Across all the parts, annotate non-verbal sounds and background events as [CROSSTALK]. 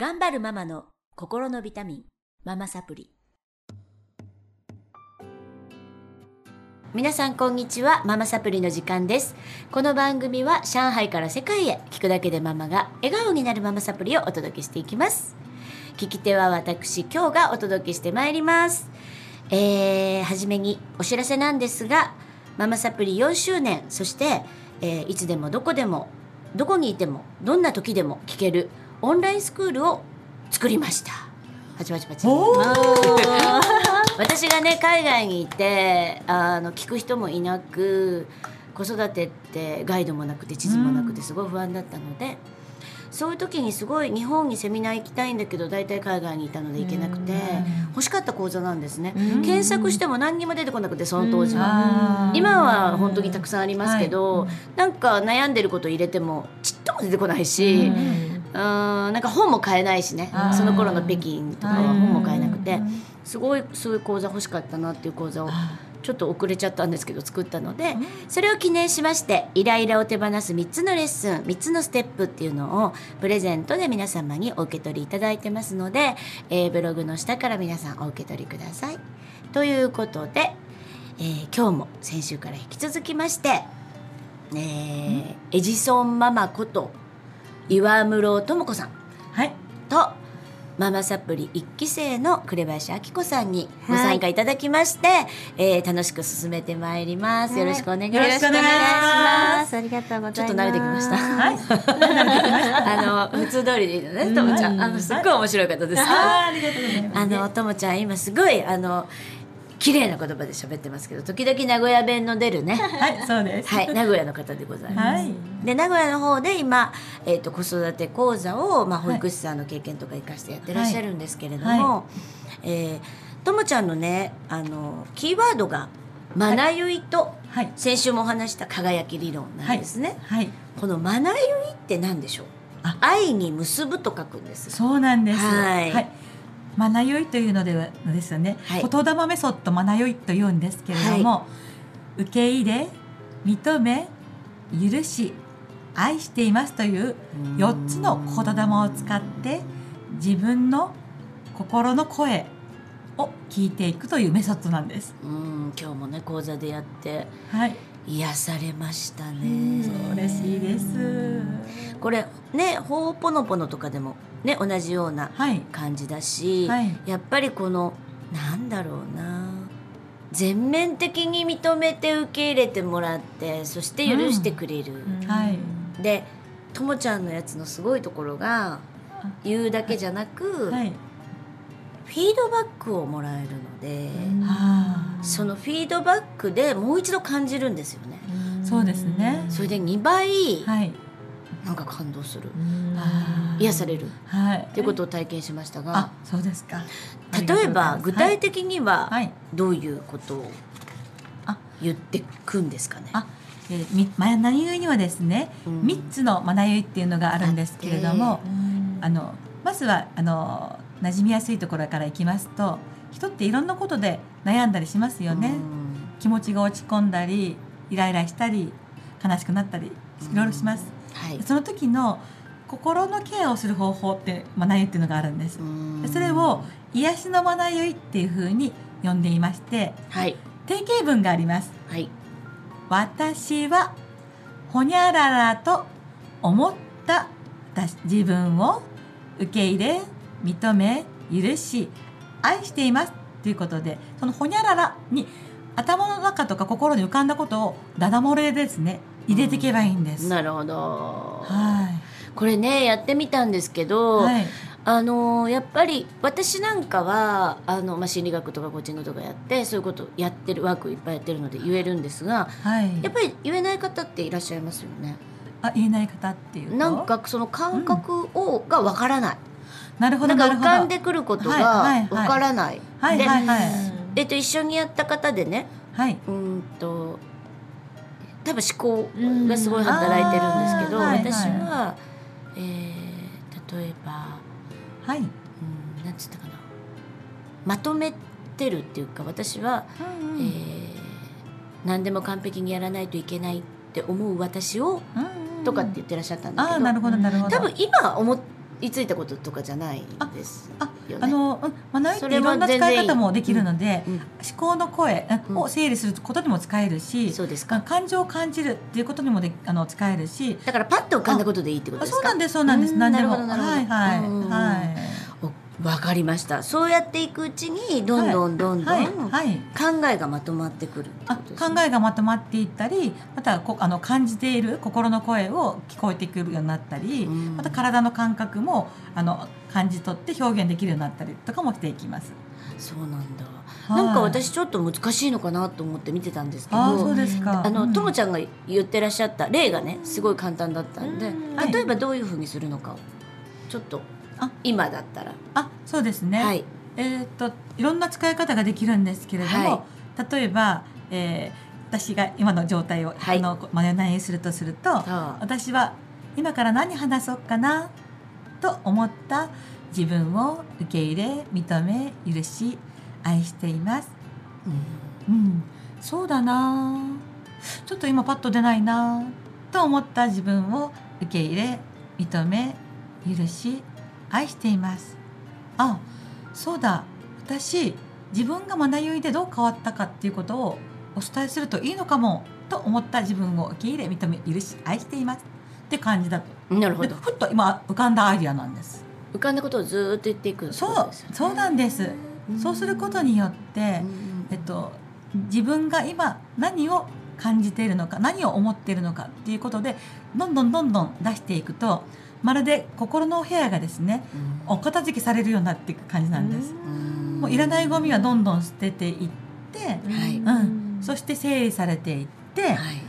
頑張るママの心のビタミンママサプリ。皆さんこんにちはママサプリの時間です。この番組は上海から世界へ聞くだけでママが笑顔になるママサプリをお届けしていきます。聞き手は私今日がお届けしてまいります。えー、はじめにお知らせなんですがママサプリ4周年そして、えーいつでもどこでもどこにいてもどんな時でも聞けるオンラインスクールを作りました。パチパチパチ。[LAUGHS] 私がね海外にいてあの聞く人もいなく子育てってガイドもなくて地図もなくてすごい不安だったので、そういう時にすごい日本にセミナー行きたいんだけど大体海外にいたので行けなくて欲しかった講座なんですね。検索しても何にも出てこなくてその当時は。今は本当にたくさんありますけど、なんか悩んでること入れてもちっとも出てこないし、うん、なんか本も買えないしね。その頃の北京とかは本も買えなくて。すごいそういう講座欲しかったなっていう講座をちょっと遅れちゃったんですけど作ったのでそれを記念しましてイライラを手放す3つのレッスン3つのステップっていうのをプレゼントで皆様にお受け取りいただいてますので、えーブログの下から皆さんお受け取りください。ということで、えー今日も先週から引き続きまして、えーエジソンママこと岩室智子さんはい。とママサプリ一期生の紅林明子さんにご参加いただきまして、えー楽しく進めてまいります。よろしくお願いします。よろしくお願いしますありがとうございます。ちょっと慣れてきました。はい。[LAUGHS] あの普通通りでいいのね、ともちゃん。あのすっごい面白い方です。あーありがとうございます。あのともちゃん今すごいあの綺麗な言葉で喋ってますけど、時々名古屋弁の出るね。[LAUGHS] はい、そうです。はい、名古屋の方でございます。はい。で名古屋の方で今、えー、と子育て講座を、まあ、保育士さんの経験とか生かしてやってらっしゃるんですけれども、はえーともちゃんのねあのキーワードが「まなゆい」と、はい。先週もお話した輝き理論なんですね。はい。この「まなゆい」って何でしょう？あ愛に結ぶと書くんです。そうなんです。はいマナヨイというのではですよね、はい言霊メソッドマナヨイと言うんですけれども、受け入れ認め許し愛していますという4つの言霊を使って自分の心の声を聞いていくというメソッドなんです。うん今日もね講座でやってはい、癒されましたね。嬉しいです。これねほうぽのぽのとかでもね同じようなはい、感じだし、はい。やっぱりこのなんだろうな全面的に認めて受け入れてもらってそして許してくれる、はい、でともちゃんのやつのすごいところが言うだけじゃなく、はい、フィードバックをもらえるので、あそのフィードバックでもう一度感じるんですよね。あ、そうですね。それで2倍はい、なんか感動する、癒される。はい、っていうことを体験しましたが。あ、そうですか。例えば具体的的にははい、どういうことをあ。言ってくんですかね？あ、えー、みマナユイにはですね、うん。三つのマナユイっていうのがあるんですけれども、あのまずはあの馴染みやすいところからいきますと、人っていろんなことで悩んだりしますよね。気持ちが落ち込んだり、イライラしたり、悲しくなったり、いろいろします。はい。その時の心のケアをする方法ってマナユイっていうのがあるんです。でそれを癒しのマナユイっていうふうに呼んでいまして、はい定型文があります。はい私はほにゃららと思った私自分を受け入れ認め許し愛していますということでそのほにゃららに頭の中とか心に浮かんだことをダダ漏れですね入れていけばいいんです。なるほど。はこれねやってみたんですけい、ど、はい、あのやっぱり私なんかはあの、まあ、心理学とかコーチングとかやってそういうことやってるワークいっぱいやってるので言えるんですがはい。やっぱり言えない方っていらっしゃいますよね。あ、言えない方っていうと？なんかその感覚を、がわからない。なるほど、なんかなるほど。浮かんでくることはいがわからない。はい、で。えっと一緒にやった方でね、はい。うーんと多分思考がすごい働いてるんですけど、うんあーはい私はいは、えー例えば、はい。うん、なんつったかなまとめてるっていうか私は、うんえー何でも完璧にやらないといけないって思う私をうんうんとかって言ってらっしゃったんだけど、なるほど、なるほど。多分今思っいついたこととかじゃないですあよね。あの、うん、まなゆっていろんな使い方もできるので、うん思考の声うん。うんを整理することにも使えるし、そうですか。感情を感じるっていうことにもであの使えるし、だからパッと浮かんだことでいいってことですか？あそうなんですそうなんです。うん何でも。なるほどなるほど。はいはいうんはい。おわかりました。そうやっていくうちにどんどんどんどんはい考はいえがまとまってくるね。考えがまとまっていったりまたこあの感じている心の声を聞こえてくるようになったり、うんまた体の感覚もあの感じ取って表現できるようになったりとかもしていきます。そうなんだ。はいなんか私ちょっと難しいのかなと思って見てたんですけど。あーそうですか。あの、うんともちゃんが言ってらっしゃった例がねすごい簡単だったんで、例えばどういうふうにするのかをちょっとあ今だったら、あそうですね。はい。えーっといろんな使い方ができるんですけれども、例えば、えー私が今の状態を、はい。あの真似ないにするとするとあ私は今から何話そうかなと思った自分を受け入れ認め許し愛しています。うん。うん、そうだな。ちょっと今パッと出ないな。と思った自分を受け入れ認め許し愛しています。あそうだ。私自分がまなゆいでどう変わったかっていうことをお伝えするといいのかもと思った自分を受け入れ認め許し愛しています。って感じだと。なるほど。でふっと今浮かんだアイディアなんです。浮かんだことをずーっと言っていくってそうそうなんです。ん。そうすることによって、うん。えっと、自分が今何を感じているのか何を思っているのかっていうことでどんどんどんどん出していくとまるで心の部屋がですねお片付けされるようになっていく感じなんです。うん。もういらないゴミはどんどん捨てていって、はい。うん、そして整理されていって、はい。あ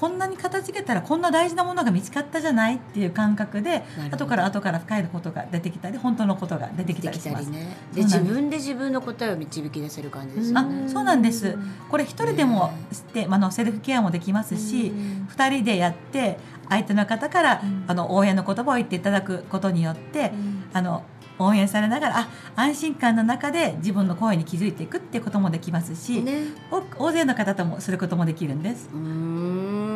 こんなに片付けたらこんな大事なものが見つかったじゃないっていう感覚で後から後から深いことが出てきたり本当のことが出てきたりしたます。りね。で自分で自分の答えを導き出せる感じですよあねそうなんです。これ一人でもして、あのセルフケアもできますし、二人でやって相手の方から、うん。あの応援の言葉を言っていただくことによって、あの応援されながらあ安心感の中で自分の声に気づいていくってこともできますし、ね。お大勢の方ともすることもできるんです。うーん。はい。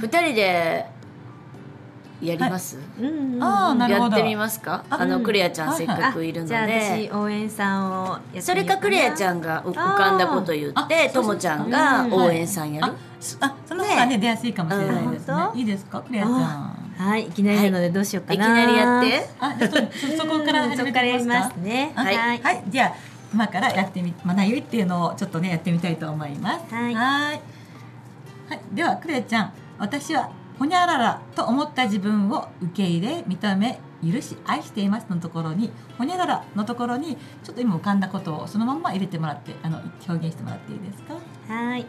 二人でやります、うんあーなるほど。やってみますか？ああのうんクレアちゃんせっかくいるのじゃあ私で応援さんをやってみようそれかクレアちゃんが浮かんだこと言あってーともちゃんがうん応援さんやる？あそあその方がね。出やすいかもしれないですね。あ。いいですかクレアちゃん。はいいきなりなのでどうしようかな、い。きなりやって？あそ [LAUGHS] そこから始そめてみますか？すね。あはい。はい、じゃあ今からやってみまなゆいっていうのをちょっとねやってみたいと思います。はい。はい。はい。ではクレアちゃん、私はほにゃららと思った自分を受け入れ認め許し愛していますのところにほにゃららのところにちょっと今浮かんだことをそのまんま入れてもらってあの表現してもらっていいですか？はい、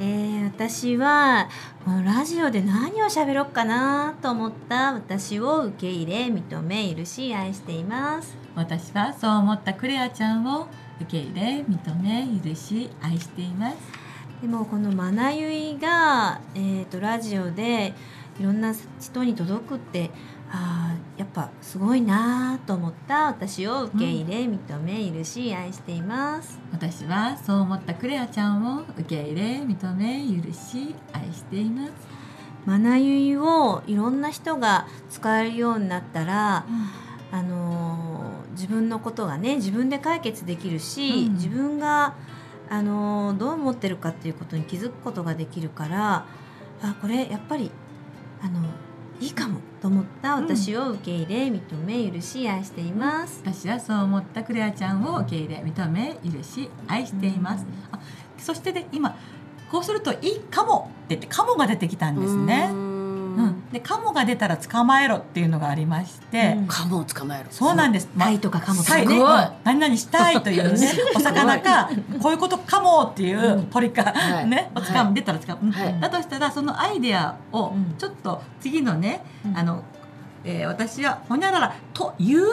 えー、私はこのラジオで何を喋ろうかなと思った？私を受け入れ認め許し愛しています私はそう思ったクレアちゃんを受け入れ認め許し愛しています。でもこの「まなゆいが」えー、とラジオでいろんな人に届くってあーやっぱすごいなと思った。私を受け入れ、認め許し愛しています。私はそう思ったクレアちゃんを受け入れ認め許し愛しています。まなゆいをいろんな人が使えるようになったらあのー自分のことがね自分で解決できるし、うん。自分が、あのーどう思ってるかっていうことに気づくことができるからあこれやっぱりあのいいかもと思った私を受け入れ認め許し愛しています。私はそう思ったクレアちゃんを受け入れ認め許し愛しています、あそしてね今こうするといいかもって言ってカモが出てきたんですねでカモが出たら捕まえろっていうのがありまして、うん。カモを捕まえるそうなんです、まあタイとかカモとかはいね。すごいうん。何々したいというね [LAUGHS] お魚かこういうことかもっていう鳥か、はい。ねを掴む出たら掴む、だとしたらそのアイデアをうん。ちょっと次のね、うん。あの、えー私はほにゃららという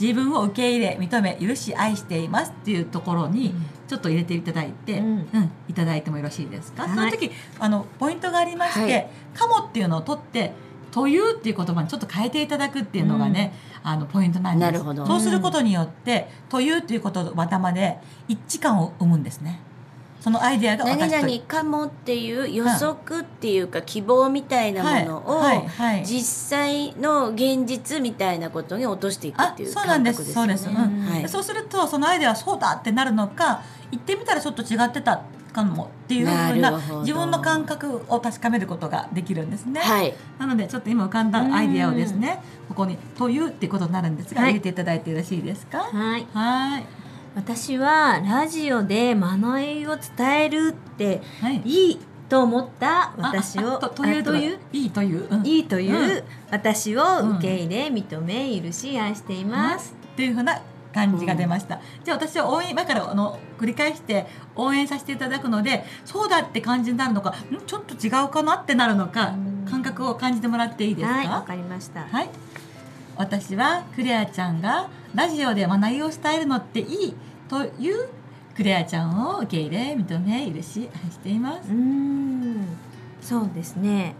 自分を受け入れ認め許し愛していますっていうところにちょっと入れていただいて、ううんんいただいてもよろしいですか、はいその時あのポイントがありまして「はい。かも」っていうのを取って「という」っていう言葉にちょっと変えていただくっていうのがね、あのポイントなんです。なるほど。そうすることによって「という」っていう言葉で一致感を生むんですね。そのアイデアが何々かもっていう予測っていうか希望みたいなものを実際の現実みたいなことに落としていくっていうあそうなんで感覚です。そうです、うん。はい。そうするとそのアイデアはそうだってなるのか行ってみたらちょっと違ってたかもっていうふうな自分の感覚を確かめることができるんですね。はい。なのでちょっと今浮かんだアイデアをですねここに「という」っていうことになるんですが、はい。入れていただいてよろしいですか？はい。はい。私はラジオで学びを伝えるってはい。いいと思った私を。ああとといという。いいという、うん。いいという、うん。私を受け入れ認め許し愛しています、っていうふうな感じが出ました、じゃあ私は応援今からあの繰り返して応援させていただくのでそうだって感じになるのかん？ちょっと違うかなってなるのかうん。感覚を感じてもらっていいですか？はいわかりました、はい。私はクレアちゃんがラジオで学びを伝えるのっていいというクレアちゃんを受け入れ認め許し愛しています。うー。ん。そうですね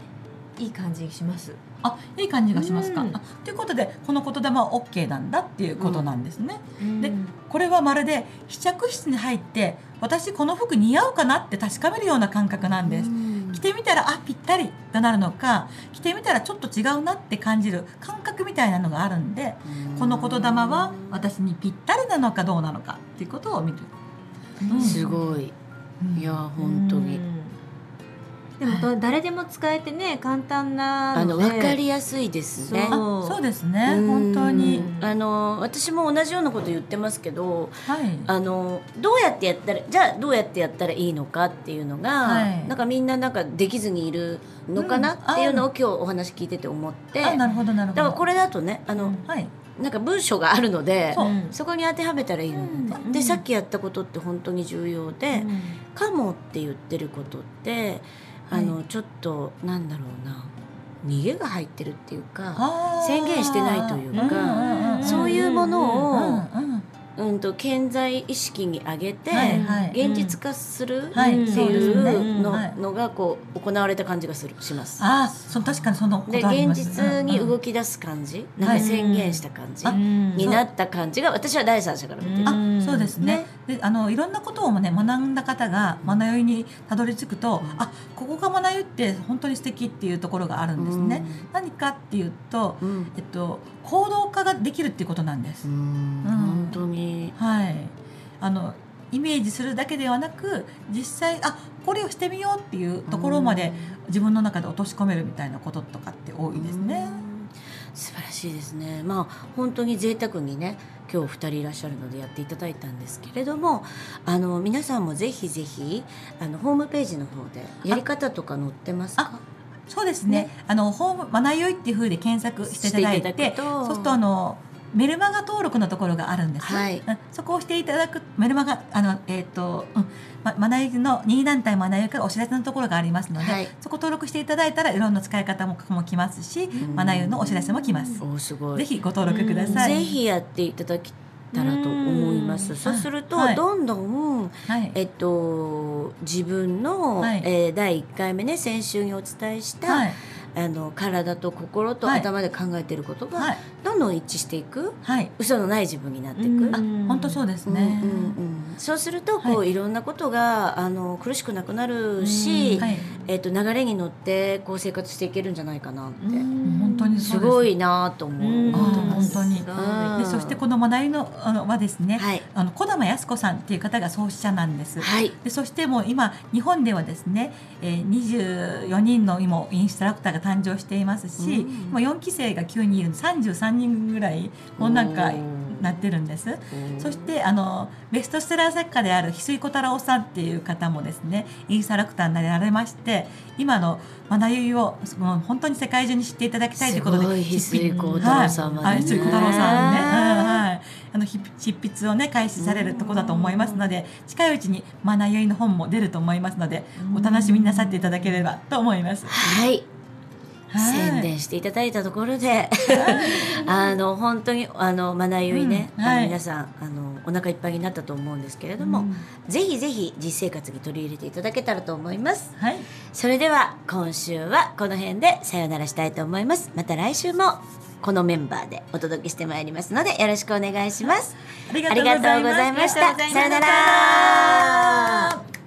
いい感じします。あ、いい感じがしますか。うん。あということでこの言霊は OK なんだっていうことなんですね。でうん。これはまるで試着室に入って私この服似合うかなって確かめるような感覚なんです。うん。着てみたらあぴったりとなるのか着てみたらちょっと違うなって感じる感覚みたいなのがあるんでこの言霊は私にぴったりなのかどうなのかっていうことを見る。うんすごい。いや本当に。うんでもと誰でも使えてね簡単なあので分かりやすいですね。そう。あそうですね。うん。本当に。あの私も同じようなこと言ってますけどはい。あのどうやってやったらじゃあどうやってやったらいいのかっていうのが、はい。なんかみんななんかできずにいるのかなっていうのを今日お話聞いてて思って、あなるほどなるほど。だからこれだとねあの、はい。なんか文章があるのでそこに当てはめたらいいので、うん。でさっきやったことって本当に重要でうん「かも」って言ってることってあの、ちょっとなんだろうな。逃げが入ってるっていうか、宣言してないというかそういうものをうんうんうん、と顕在意識に上げて、はいはい。現実化するはい。っていねうの,、はい。のがこう行われた感じがするします。あーそ確かにそのこで現す実に動き出す感じ、なんか宣言した感じになった感じが私は第三者から見てる。うんあそうですねであのいろんなことをね学んだ方が学びにたどり着くと、あここが学びって本当に素敵っていうところがあるんですね。何かっていうと、うん。うんえっと、行動化ができるっていうことなんです。うん本当にはい、あのイメージするだけではなく実際あこれをしてみようっていうところまで自分の中で落とし込めるみたいなこととかって多いですね。うん素晴らしいですね。まあ本当に贅沢にね今日2人いらっしゃるのでやっていただいたんですけれどもあの皆さんもぜひぜひあのホームページの方でやり方とか載ってますか？そうですね。ね。あのホームマナヨイっていう風で検索していただいて、そうするとあのメルマガ登録のところがあるんです。はい。うん。そこをしていただくメルマガあのえっ、と、うん、まマナユの任意団体マナユからお知らせのところがありますので、はい。そこ登録していただいたらいろんな使い方もも来ますし、ん。マナユのお知らせも来ます。おすごい。ぜひご登録ください。ぜひやっていただきたらと思います。うん。そうすると、はい。どんどんはい。えっと自分の、はい。えー第1回目ね先週にお伝えした、はい。あの体と心とはい頭で考えていることがはい。どんどん一致していくはい。嘘のない自分になっていく。うんあ、本当そうですね。うんうんうんそうするとこう、、はいろんなことがあの苦しくなくなるし、はい。えっと流れに乗ってこう生活していけるんじゃないかなって、本当にす。ごいなと思う。本当に。でそしてこの学びのあのはですね、はい。あの小玉靖子さんっていう方が創始者なんです。はい。でそしてもう今日本ではですね、えー、24人の今インストラクターが誕生していますし、うん。今4期生が9人いる33人ぐらいもうなんかなってるんです。うん。そしてあのベストセラー作家である翡翠小太郎さんっていう方もですねインストラクターになられまして今の学びをもう本当に世界中に知っていただきたいということで翡翠小太はい郎さんまでねはい翡翠小太郎さんね、うんはい、あのひ執筆をね開始されるところだと思いますので近いうちに学びの本も出ると思いますのでお楽しみになさっていただければと思います。はいはい宣伝していただいたところで。[LAUGHS] あの本当にあの学ゆいね、うん。はい。あの皆さんあのお腹いっぱいになったと思うんですけれども、うん。ぜひぜひ実生活に取り入れていただけたらと思います。はい、それでは今週はこの辺でさよならしたいと思います。また来週もこのメンバーでお届けしてまいりますのでよろしくお願いします。ありがとうございました。ありがとうございました。さよなら